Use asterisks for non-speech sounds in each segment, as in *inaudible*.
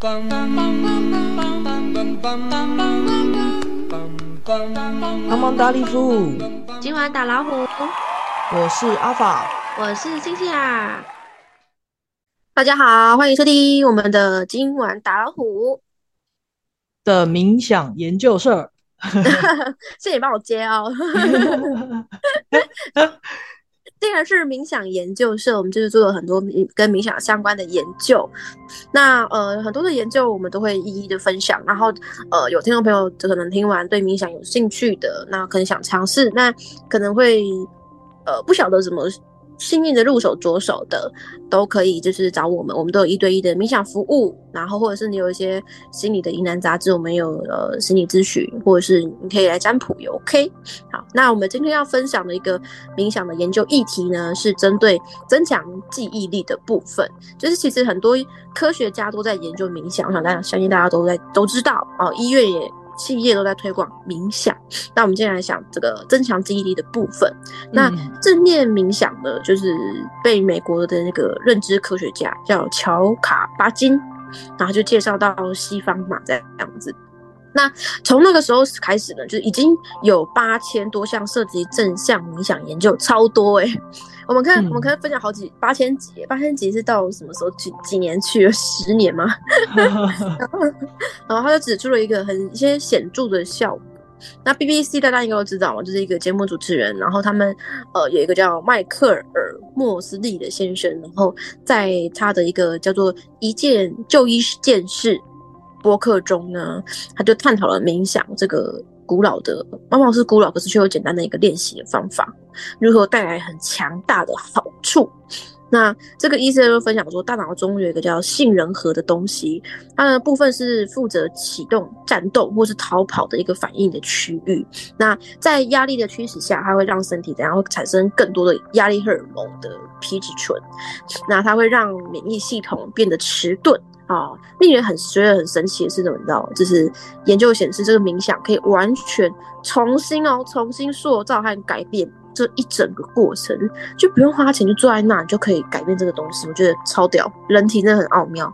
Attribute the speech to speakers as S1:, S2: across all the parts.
S1: 帮忙打礼服，
S2: 今晚打老虎，
S1: 我是阿法，
S2: 我是星星啊。大家好，欢迎收听我们的今晚打老虎
S1: 的冥想研究社。
S2: 谢谢你帮我接哦。既然是冥想研究社，我们就是做了很多跟冥想相关的研究。那呃，很多的研究我们都会一一的分享。然后呃，有听众朋友可能听完对冥想有兴趣的，那可能想尝试，那可能会呃不晓得怎么。幸运的入手着手的都可以，就是找我们，我们都有一对一的冥想服务。然后或者是你有一些心理的疑难杂症，我们有呃心理咨询，或者是你可以来占卜也 OK。好，那我们今天要分享的一个冥想的研究议题呢，是针对增强记忆力的部分。就是其实很多科学家都在研究冥想，我想大家相信大家都在都知道哦，医院也。企业都在推广冥想，那我们接下来想这个增强记忆力的部分。那正念冥想呢，就是被美国的那个认知科学家叫乔卡巴金，然后就介绍到西方嘛，这样子。那从那个时候开始呢，就已经有八千多项涉及正向冥想研究，超多哎！我们看，我们可以分享好几八千集，八千集是到什么时候？几几年去了？十年吗？*laughs* 然后，然后他就指出了一个很一些显著的效果。那 BBC 大家应该都知道嘛，就是一个节目主持人，然后他们呃有一个叫迈克尔莫斯利的先生，然后在他的一个叫做一件就一件事。播客中呢，他就探讨了冥想这个古老的，往往是古老，可是却又简单的一个练习的方法，如何带来很强大的好处。那这个医生就分享说，大脑中有一个叫杏仁核的东西，它的部分是负责启动战斗或是逃跑的一个反应的区域。那在压力的驱使下，它会让身体怎样会产生更多的压力荷尔蒙的皮质醇，那它会让免疫系统变得迟钝。啊，令人很觉得很神奇的是什么？你知道，就是研究显示，这个冥想可以完全重新哦，重新塑造和改变这一整个过程，就不用花钱，就坐在那，你就可以改变这个东西。我觉得超屌，人体真的很奥妙。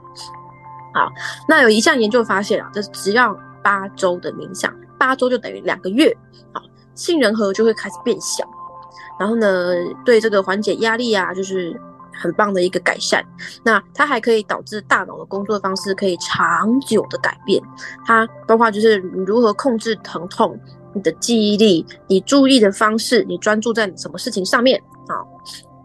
S2: 好，那有一项研究发现啊，就是只要八周的冥想，八周就等于两个月，好，杏仁核就会开始变小，然后呢，对这个缓解压力啊，就是。很棒的一个改善，那它还可以导致大脑的工作方式可以长久的改变。它包括就是如何控制疼痛、你的记忆力、你注意的方式、你专注在什么事情上面啊？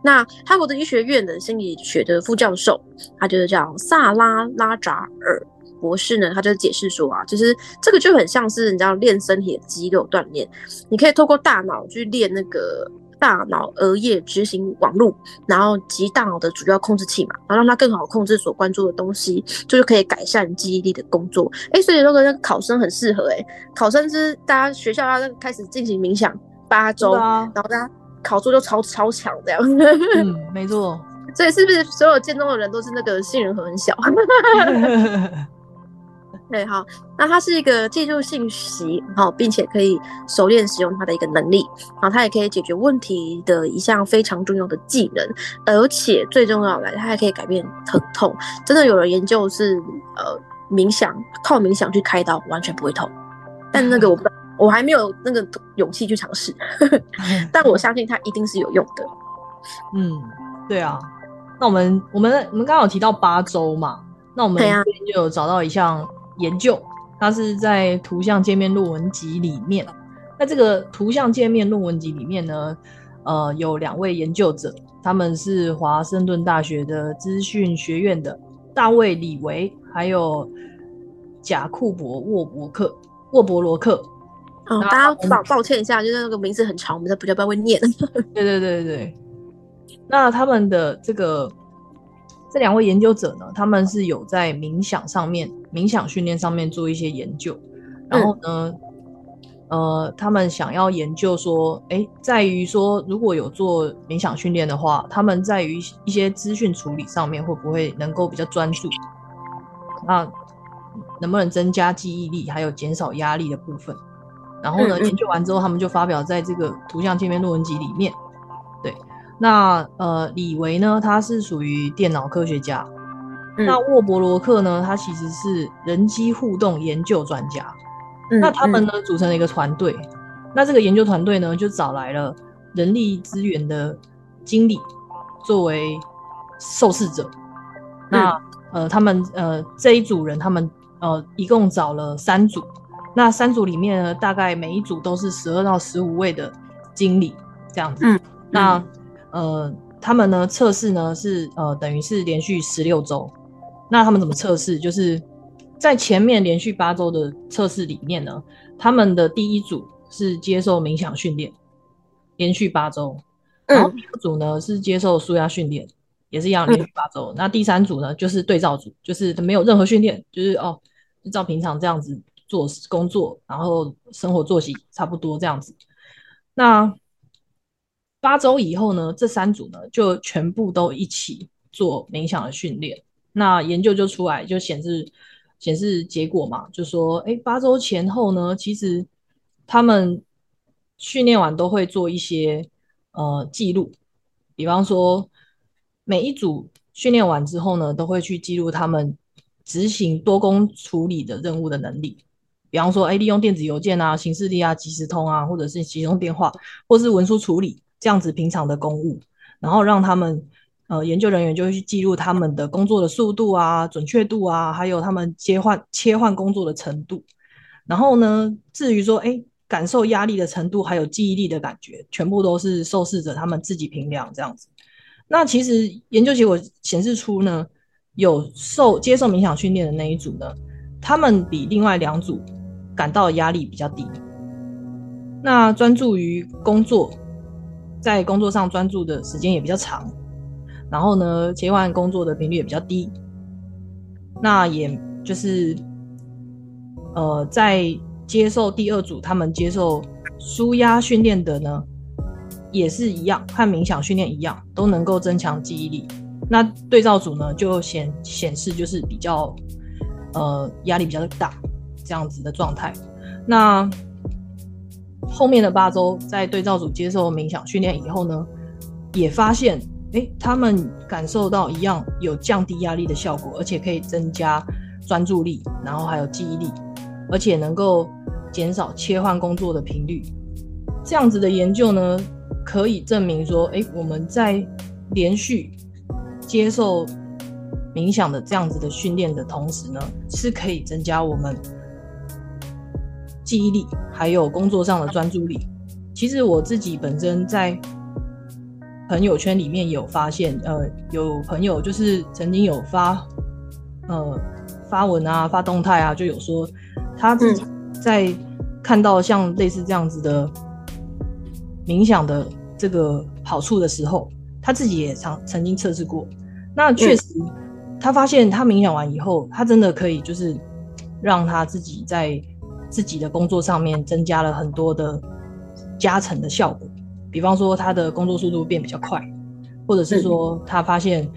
S2: 那哈佛的医学院的心理学的副教授，他就是叫萨拉拉扎尔博士呢，他就解释说啊，就是这个就很像是你知道练身体的肌肉锻炼，你可以透过大脑去练那个。大脑额叶执行网络，然后及大脑的主要控制器嘛，然后让它更好控制所关注的东西，就是可以改善记忆力的工作。哎，所以那个那个考生很适合哎，考生是大家学校要开始进行冥想八周，然后大家考出就超超强这样。
S1: 嗯，*laughs* 没错。
S2: 所以是不是所有建中的人都是那个杏仁核很小？对，好，那它是一个记住信息，好，并且可以熟练使用它的一个能力，然后它也可以解决问题的一项非常重要的技能，而且最重要的，它还可以改变疼痛。真的有人研究是，呃，冥想靠冥想去开刀完全不会痛，但那个我不，我还没有那个勇气去尝试，*laughs* 但我相信它一定是有用的。
S1: 嗯，对啊，那我们我们我们刚刚有提到八周嘛，那我们这边就有找到一项。研究，它是在图像界面论文集里面。那这个图像界面论文集里面呢，呃，有两位研究者，他们是华盛顿大学的资讯学院的大卫李维，还有贾库伯沃伯克沃伯罗克。
S2: 哦，大家抱抱歉一下，就是那个名字很长，我们在不知道会念。
S1: 对对对对对。那他们的这个。这两位研究者呢，他们是有在冥想上面、冥想训练上面做一些研究，然后呢，呃，他们想要研究说，哎，在于说，如果有做冥想训练的话，他们在于一些资讯处理上面会不会能够比较专注？那能不能增加记忆力，还有减少压力的部分？然后呢，研究完之后，他们就发表在这个图像界面论文集里面。对那呃，李维呢？他是属于电脑科学家，那沃伯罗克呢，他其实是人机互动研究专家。那他们呢组成了一个团队。那这个研究团队呢，就找来了人力资源的经理作为受试者。那呃，他们呃这一组人，他们呃一共找了三组。那三组里面呢，大概每一组都是十二到十五位的经理这样子。嗯。那呃，他们呢测试呢是呃等于是连续十六周。那他们怎么测试？就是在前面连续八周的测试里面呢，他们的第一组是接受冥想训练，连续八周。然后第二组呢是接受舒压训练，也是一样连续八周。那第三组呢就是对照组，就是没有任何训练，就是哦，照平常这样子做工作，然后生活作息差不多这样子。那八周以后呢，这三组呢就全部都一起做冥想的训练。那研究就出来，就显示显示结果嘛，就说，哎，八周前后呢，其实他们训练完都会做一些呃记录，比方说每一组训练完之后呢，都会去记录他们执行多工处理的任务的能力，比方说，哎，利用电子邮件啊、行事历啊、即时通啊，或者是集中电话，或是文书处理这样子平常的公务，然后让他们。呃，研究人员就会去记录他们的工作的速度啊、准确度啊，还有他们切换切换工作的程度。然后呢，至于说，哎，感受压力的程度，还有记忆力的感觉，全部都是受试者他们自己评量这样子。那其实研究结果显示出呢，有受接受冥想训练的那一组呢，他们比另外两组感到压力比较低。那专注于工作，在工作上专注的时间也比较长。然后呢，切换工作的频率也比较低。那也就是，呃，在接受第二组他们接受舒压训练的呢，也是一样，和冥想训练一样，都能够增强记忆力。那对照组呢，就显显示就是比较，呃，压力比较大这样子的状态。那后面的八周，在对照组接受冥想训练以后呢，也发现。哎，他们感受到一样有降低压力的效果，而且可以增加专注力，然后还有记忆力，而且能够减少切换工作的频率。这样子的研究呢，可以证明说，哎，我们在连续接受冥想的这样子的训练的同时呢，是可以增加我们记忆力，还有工作上的专注力。其实我自己本身在。朋友圈里面有发现，呃，有朋友就是曾经有发，呃，发文啊，发动态啊，就有说他自己在看到像类似这样子的冥想的这个好处的时候，他自己也曾曾经测试过。那确实，他发现他冥想完以后，他真的可以就是让他自己在自己的工作上面增加了很多的加成的效果。比方说，他的工作速度变比较快，或者是说他发现，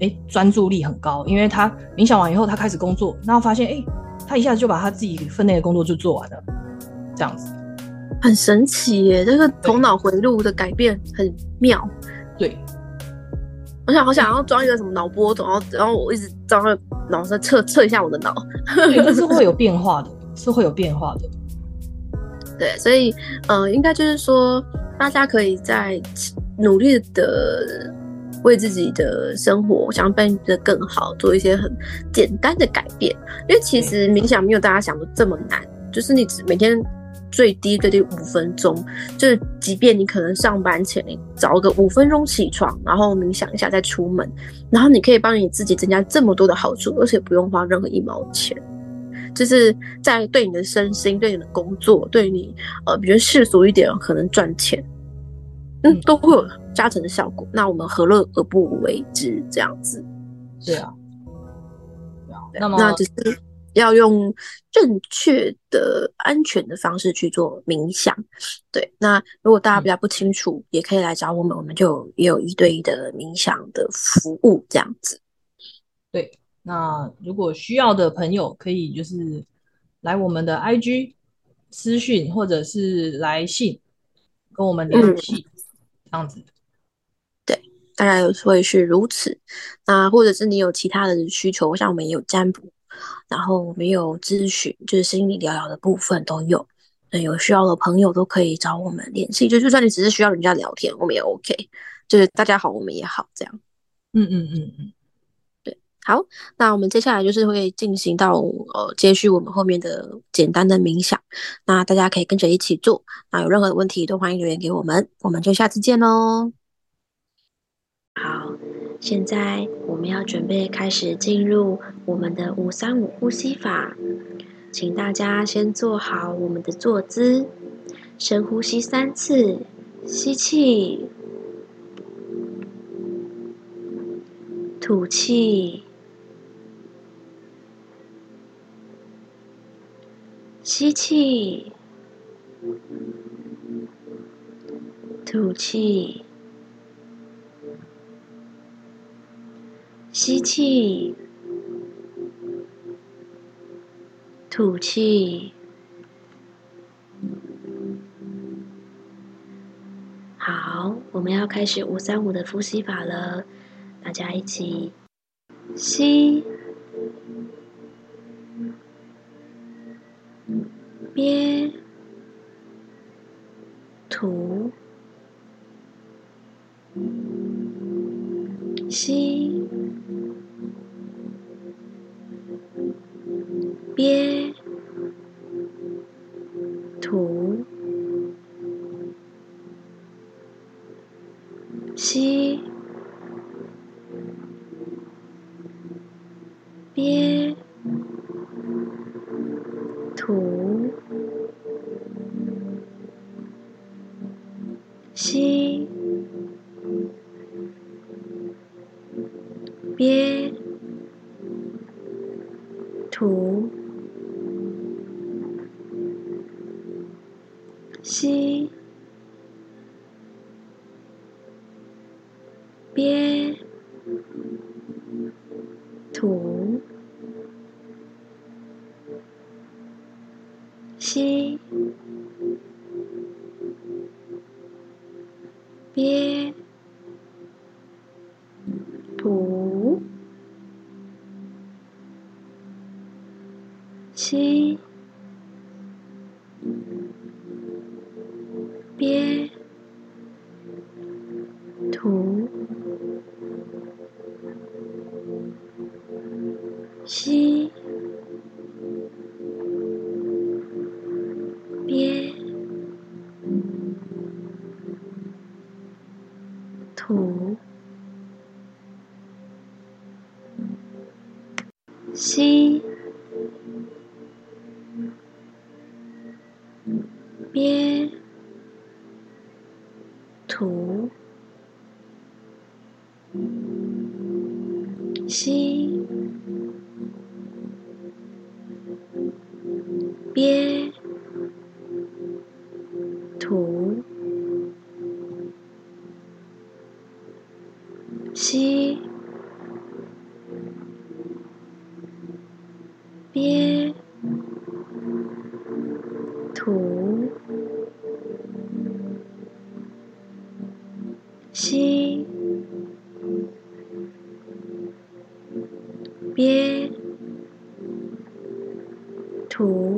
S1: 哎，专注力很高，因为他冥想完以后，他开始工作，然后发现，哎，他一下子就把他自己分内的工作就做完了，这样子，
S2: 很神奇耶！这个头脑回路的改变很妙。
S1: 对，
S2: 我想好想要装一个什么脑波然后然后我一直装个脑在测测一下我的脑，
S1: 这是会有 *laughs* 变化的，是会有变化的。
S2: 对，所以，呃，应该就是说。大家可以在努力的为自己的生活想要变得更好，做一些很简单的改变。因为其实冥想没有大家想的这么难，就是你只每天最低最低五分钟，就是即便你可能上班前你找个五分钟起床，然后冥想一下再出门，然后你可以帮你自己增加这么多的好处，而且不用花任何一毛钱。就是在对你的身心、对你的工作、对你呃，比较世俗一点，可能赚钱，嗯，都会有加成的效果。那我们何乐而不为之？这样子，
S1: 对啊，
S2: 那么那只是要用正确的、安全的方式去做冥想。对，那如果大家比较不清楚，也可以来找我们，我们就也有一对一的冥想的服务，这样子。
S1: 对。那如果需要的朋友，可以就是来我们的 IG 私讯，或者是来信跟我们联系，这样子。
S2: 对，
S3: 大概会是如此。那或者是你有其他的需求，像我们也有占卜，然后我们有咨询，就是心理疗疗的部分都有。那有需要的朋友都可以找我们联系，就就算你只是需要人家聊天，我们也 OK。就是大家好，我们也好，这样。
S1: 嗯嗯嗯嗯。
S3: 好，那我们接下来就是会进行到呃，接续我们后面的简单的冥想，那大家可以跟着一起做。那有任何问题都欢迎留言给我们，我们就下次见喽。好，现在我们要准备开始进入我们的五三五呼吸法，请大家先做好我们的坐姿，深呼吸三次，吸气，吐气。吸气，吐气，吸气，吐气。好，我们要开始五三五的呼吸法了，大家一起吸。吐，吸，吐，吸。心。吐，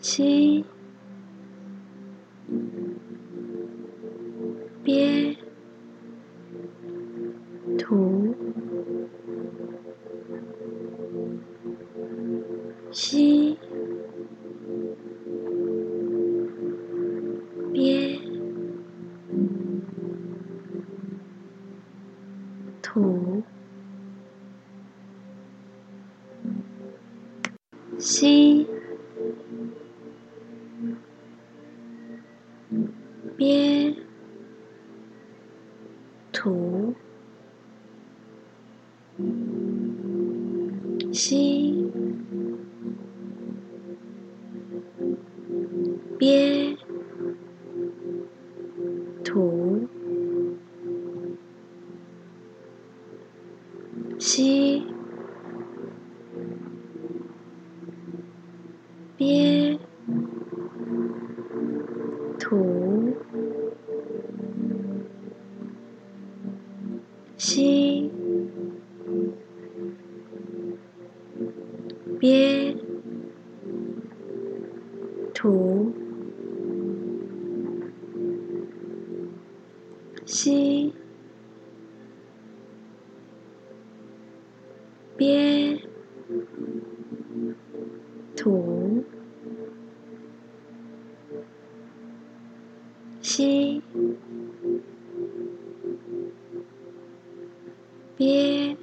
S3: 七。憋，吐，吸。吸，憋，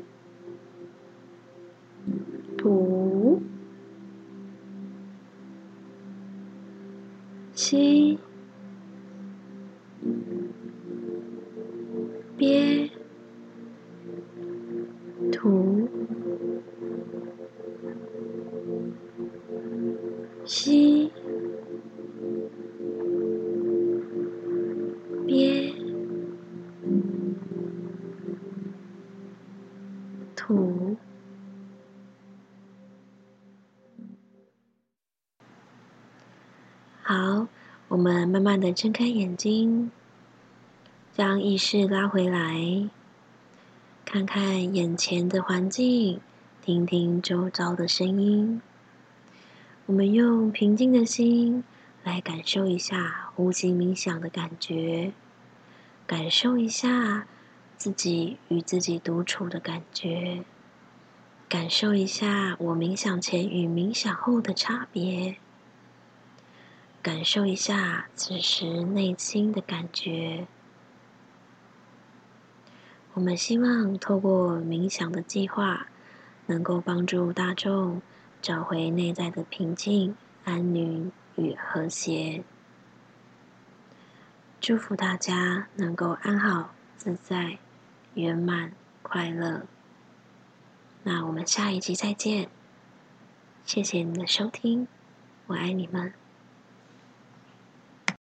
S3: 好，我们慢慢的睁开眼睛。将意识拉回来，看看眼前的环境，听听周遭的声音。我们用平静的心来感受一下呼吸冥想的感觉，感受一下自己与自己独处的感觉，感受一下我冥想前与冥想后的差别，感受一下此时内心的感觉。我们希望透过冥想的计划，能够帮助大众找回内在的平静、安宁与和谐。祝福大家能够安好、自在、圆满、快乐。那我们下一集再见，谢谢你的收听，我爱你们。